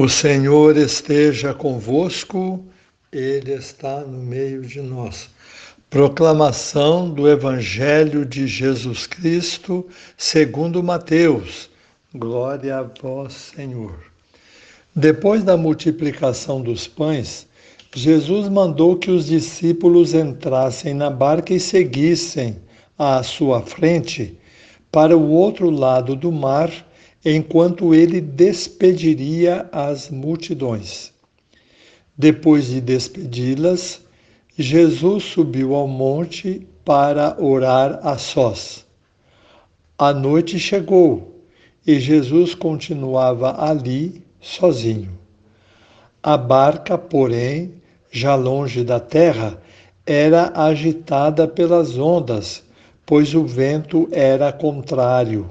O Senhor esteja convosco, Ele está no meio de nós. Proclamação do Evangelho de Jesus Cristo, segundo Mateus. Glória a vós, Senhor. Depois da multiplicação dos pães, Jesus mandou que os discípulos entrassem na barca e seguissem à sua frente para o outro lado do mar enquanto ele despediria as multidões. Depois de despedi-las, Jesus subiu ao monte para orar a sós. A noite chegou e Jesus continuava ali sozinho. A barca, porém, já longe da terra, era agitada pelas ondas, pois o vento era contrário.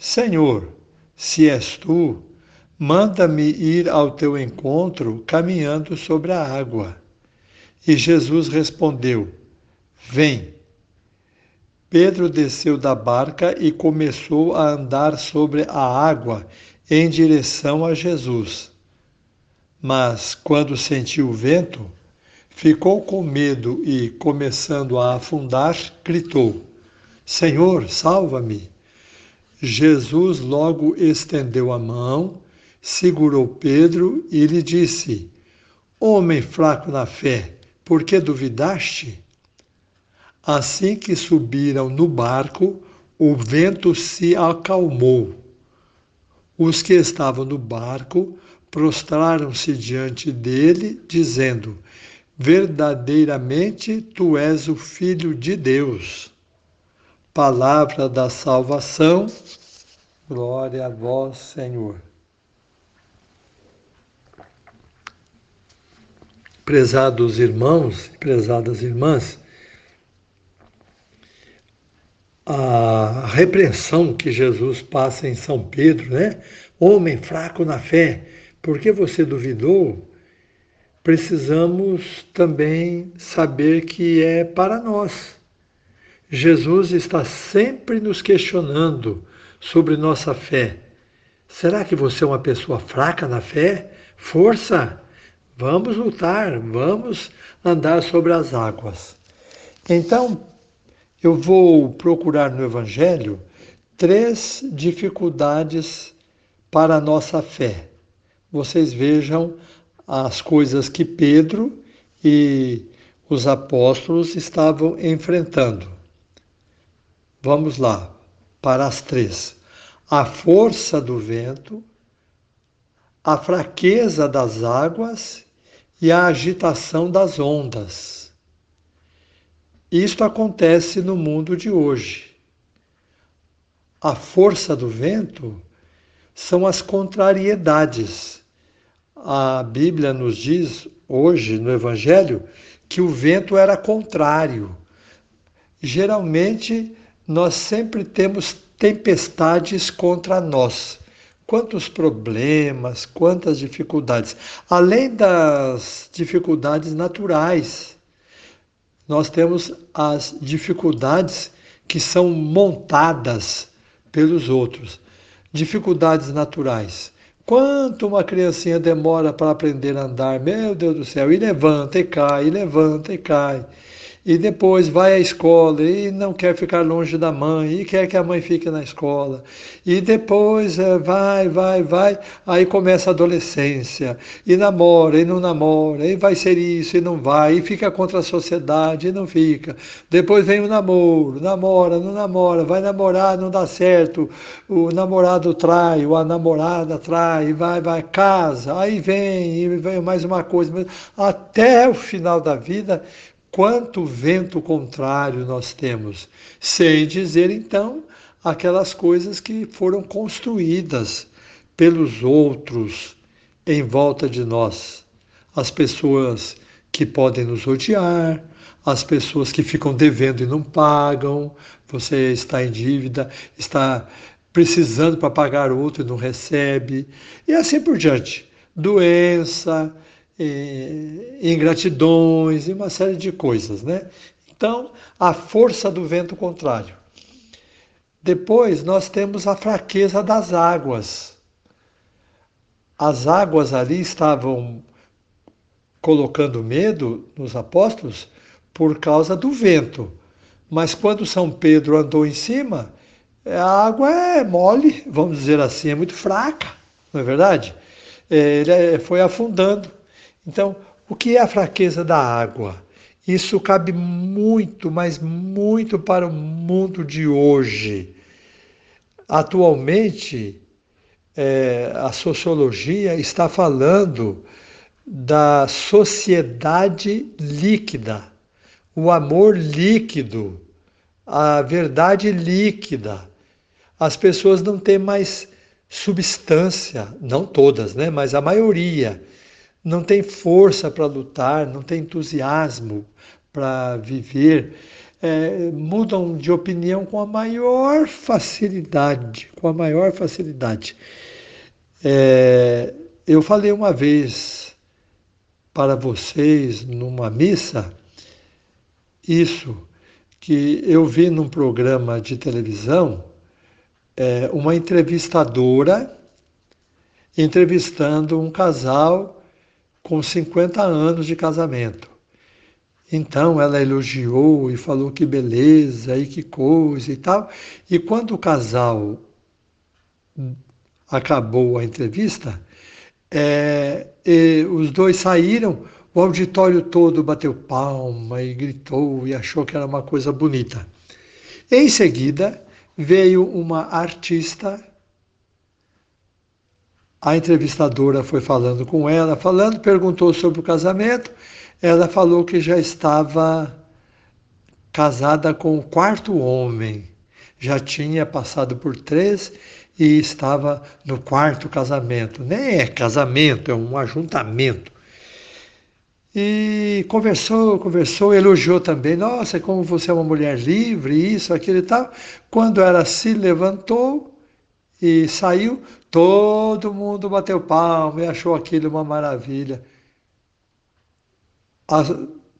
Senhor, se és tu, manda-me ir ao teu encontro caminhando sobre a água. E Jesus respondeu: Vem. Pedro desceu da barca e começou a andar sobre a água em direção a Jesus. Mas, quando sentiu o vento, ficou com medo e, começando a afundar, gritou: Senhor, salva-me. Jesus logo estendeu a mão, segurou Pedro e lhe disse: Homem fraco na fé, por que duvidaste? Assim que subiram no barco, o vento se acalmou. Os que estavam no barco prostraram-se diante dele, dizendo: Verdadeiramente tu és o Filho de Deus. Palavra da salvação, glória a vós, Senhor. Prezados irmãos, prezadas irmãs, a repreensão que Jesus passa em São Pedro, né? Homem fraco na fé, por que você duvidou? Precisamos também saber que é para nós Jesus está sempre nos questionando sobre nossa fé. Será que você é uma pessoa fraca na fé? Força! Vamos lutar, vamos andar sobre as águas. Então, eu vou procurar no Evangelho três dificuldades para a nossa fé. Vocês vejam as coisas que Pedro e os apóstolos estavam enfrentando. Vamos lá, para as três: a força do vento, a fraqueza das águas e a agitação das ondas. Isto acontece no mundo de hoje. A força do vento são as contrariedades. A Bíblia nos diz hoje no Evangelho que o vento era contrário. Geralmente nós sempre temos tempestades contra nós. Quantos problemas, quantas dificuldades. Além das dificuldades naturais, nós temos as dificuldades que são montadas pelos outros. Dificuldades naturais. Quanto uma criancinha demora para aprender a andar, meu Deus do céu, e levanta e cai, e levanta e cai e depois vai à escola e não quer ficar longe da mãe e quer que a mãe fique na escola. E depois é, vai, vai, vai, aí começa a adolescência e namora e não namora, e vai ser isso e não vai, e fica contra a sociedade e não fica. Depois vem o namoro, namora, não namora, vai namorar, não dá certo, o namorado trai, ou a namorada trai, vai, vai, casa, aí vem, e vem mais uma coisa, até o final da vida Quanto vento contrário nós temos, sem dizer então aquelas coisas que foram construídas pelos outros em volta de nós. As pessoas que podem nos odiar, as pessoas que ficam devendo e não pagam, você está em dívida, está precisando para pagar outro e não recebe, e assim por diante. Doença, ingratidões e uma série de coisas, né? Então, a força do vento contrário. Depois, nós temos a fraqueza das águas. As águas ali estavam colocando medo nos apóstolos por causa do vento. Mas quando São Pedro andou em cima, a água é mole, vamos dizer assim, é muito fraca, não é verdade? É, ele é, foi afundando. Então, o que é a fraqueza da água? Isso cabe muito, mas muito para o mundo de hoje. Atualmente, é, a sociologia está falando da sociedade líquida, o amor líquido, a verdade líquida. As pessoas não têm mais substância, não todas, né? mas a maioria não tem força para lutar, não tem entusiasmo para viver, é, mudam de opinião com a maior facilidade, com a maior facilidade. É, eu falei uma vez para vocês numa missa isso que eu vi num programa de televisão é, uma entrevistadora entrevistando um casal com 50 anos de casamento. Então ela elogiou e falou que beleza e que coisa e tal. E quando o casal acabou a entrevista, é, os dois saíram, o auditório todo bateu palma e gritou e achou que era uma coisa bonita. Em seguida, veio uma artista. A entrevistadora foi falando com ela, falando, perguntou sobre o casamento. Ela falou que já estava casada com o quarto homem, já tinha passado por três e estava no quarto casamento. Nem é casamento, é um ajuntamento. E conversou, conversou, elogiou também. Nossa, como você é uma mulher livre, isso, aquilo e tal. Quando ela se levantou e saiu, todo mundo bateu palma e achou aquilo uma maravilha. A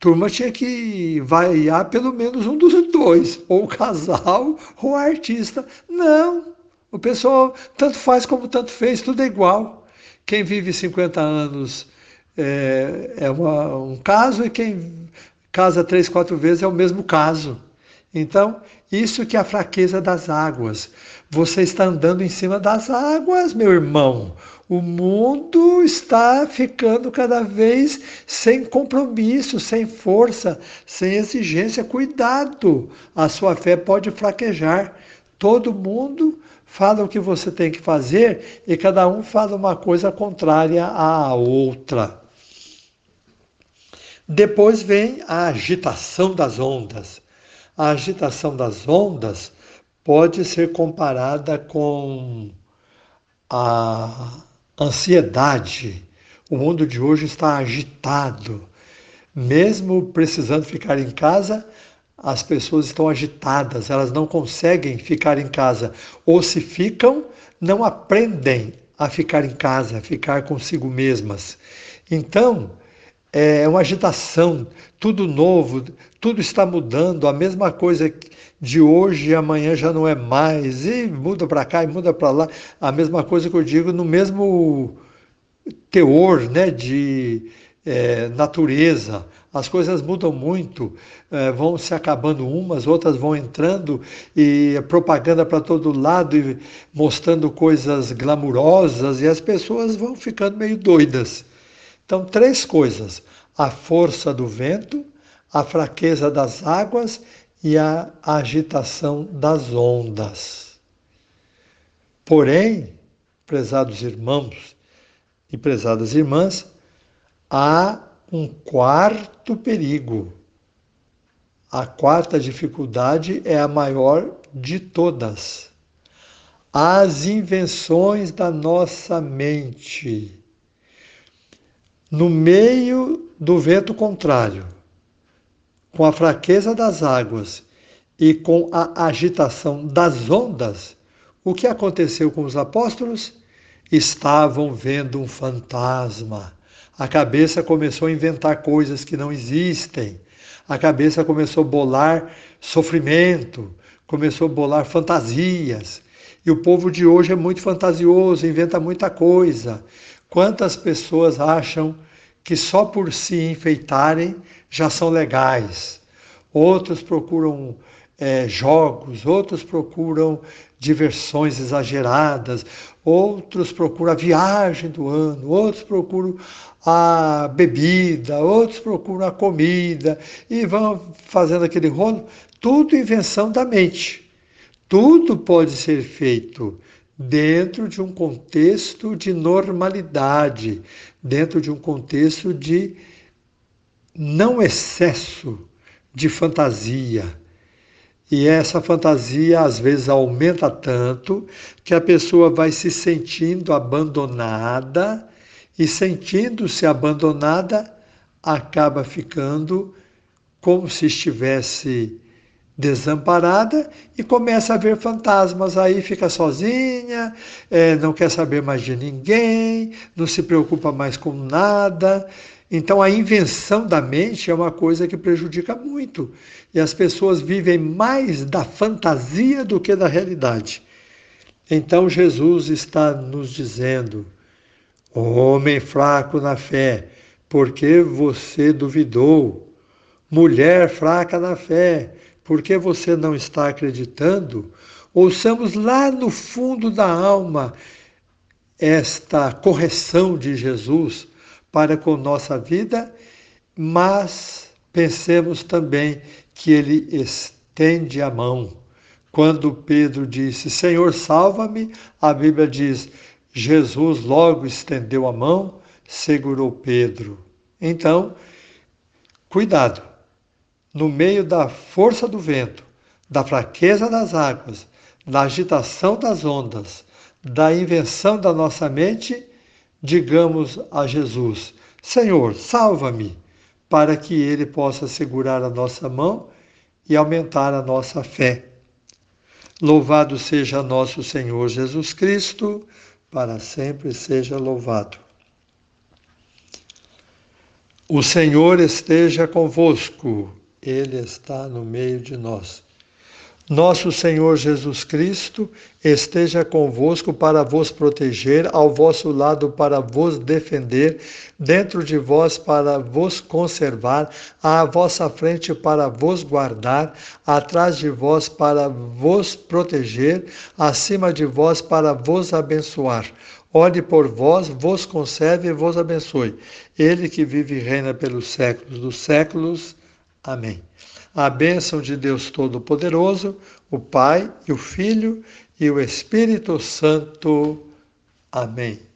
turma tinha que vaiar pelo menos um dos dois, ou o casal ou o artista. Não, o pessoal tanto faz como tanto fez, tudo é igual. Quem vive 50 anos é, é uma, um caso e quem casa três, quatro vezes é o mesmo caso. Então, isso que é a fraqueza das águas. Você está andando em cima das águas, meu irmão. O mundo está ficando cada vez sem compromisso, sem força, sem exigência. Cuidado, a sua fé pode fraquejar. Todo mundo fala o que você tem que fazer e cada um fala uma coisa contrária à outra. Depois vem a agitação das ondas. A agitação das ondas pode ser comparada com a ansiedade. O mundo de hoje está agitado. Mesmo precisando ficar em casa, as pessoas estão agitadas, elas não conseguem ficar em casa. Ou se ficam, não aprendem a ficar em casa, a ficar consigo mesmas. Então, é uma agitação, tudo novo, tudo está mudando, a mesma coisa de hoje e amanhã já não é mais, e muda para cá e muda para lá, a mesma coisa que eu digo no mesmo teor né, de é, natureza. As coisas mudam muito, é, vão se acabando umas, outras vão entrando e propaganda para todo lado e mostrando coisas glamurosas e as pessoas vão ficando meio doidas. Então, três coisas: a força do vento, a fraqueza das águas e a agitação das ondas. Porém, prezados irmãos e prezadas irmãs, há um quarto perigo. A quarta dificuldade é a maior de todas. as invenções da nossa mente. No meio do vento contrário, com a fraqueza das águas e com a agitação das ondas, o que aconteceu com os apóstolos? Estavam vendo um fantasma. A cabeça começou a inventar coisas que não existem. A cabeça começou a bolar sofrimento, começou a bolar fantasias. E o povo de hoje é muito fantasioso, inventa muita coisa. Quantas pessoas acham que só por se enfeitarem já são legais? Outros procuram é, jogos, outros procuram diversões exageradas, outros procuram a viagem do ano, outros procuram a bebida, outros procuram a comida e vão fazendo aquele rolo, tudo invenção da mente. Tudo pode ser feito dentro de um contexto de normalidade, dentro de um contexto de não excesso de fantasia. E essa fantasia às vezes aumenta tanto que a pessoa vai se sentindo abandonada e sentindo-se abandonada acaba ficando como se estivesse desamparada e começa a ver fantasmas. Aí fica sozinha, é, não quer saber mais de ninguém, não se preocupa mais com nada então, a invenção da mente é uma coisa que prejudica muito. E as pessoas vivem mais da fantasia do que da realidade. Então, Jesus está nos dizendo: Homem fraco na fé, porque você duvidou? Mulher fraca na fé, porque você não está acreditando? Ouçamos lá no fundo da alma esta correção de Jesus para com nossa vida, mas pensemos também que ele estende a mão. Quando Pedro disse: Senhor, salva-me, a Bíblia diz: Jesus logo estendeu a mão, segurou Pedro. Então, cuidado. No meio da força do vento, da fraqueza das águas, da agitação das ondas, da invenção da nossa mente, digamos a Jesus: Senhor, salva-me, para que Ele possa segurar a nossa mão e aumentar a nossa fé. Louvado seja nosso Senhor Jesus Cristo, para sempre seja louvado. O Senhor esteja convosco, Ele está no meio de nós. Nosso Senhor Jesus Cristo esteja convosco para vos proteger, ao vosso lado para vos defender, dentro de vós para vos conservar, à vossa frente para vos guardar, atrás de vós para vos proteger, acima de vós para vos abençoar. Ore por vós, vos conserve e vos abençoe. Ele que vive e reina pelos séculos dos séculos. Amém. A bênção de Deus Todo-Poderoso, o Pai e o Filho e o Espírito Santo. Amém.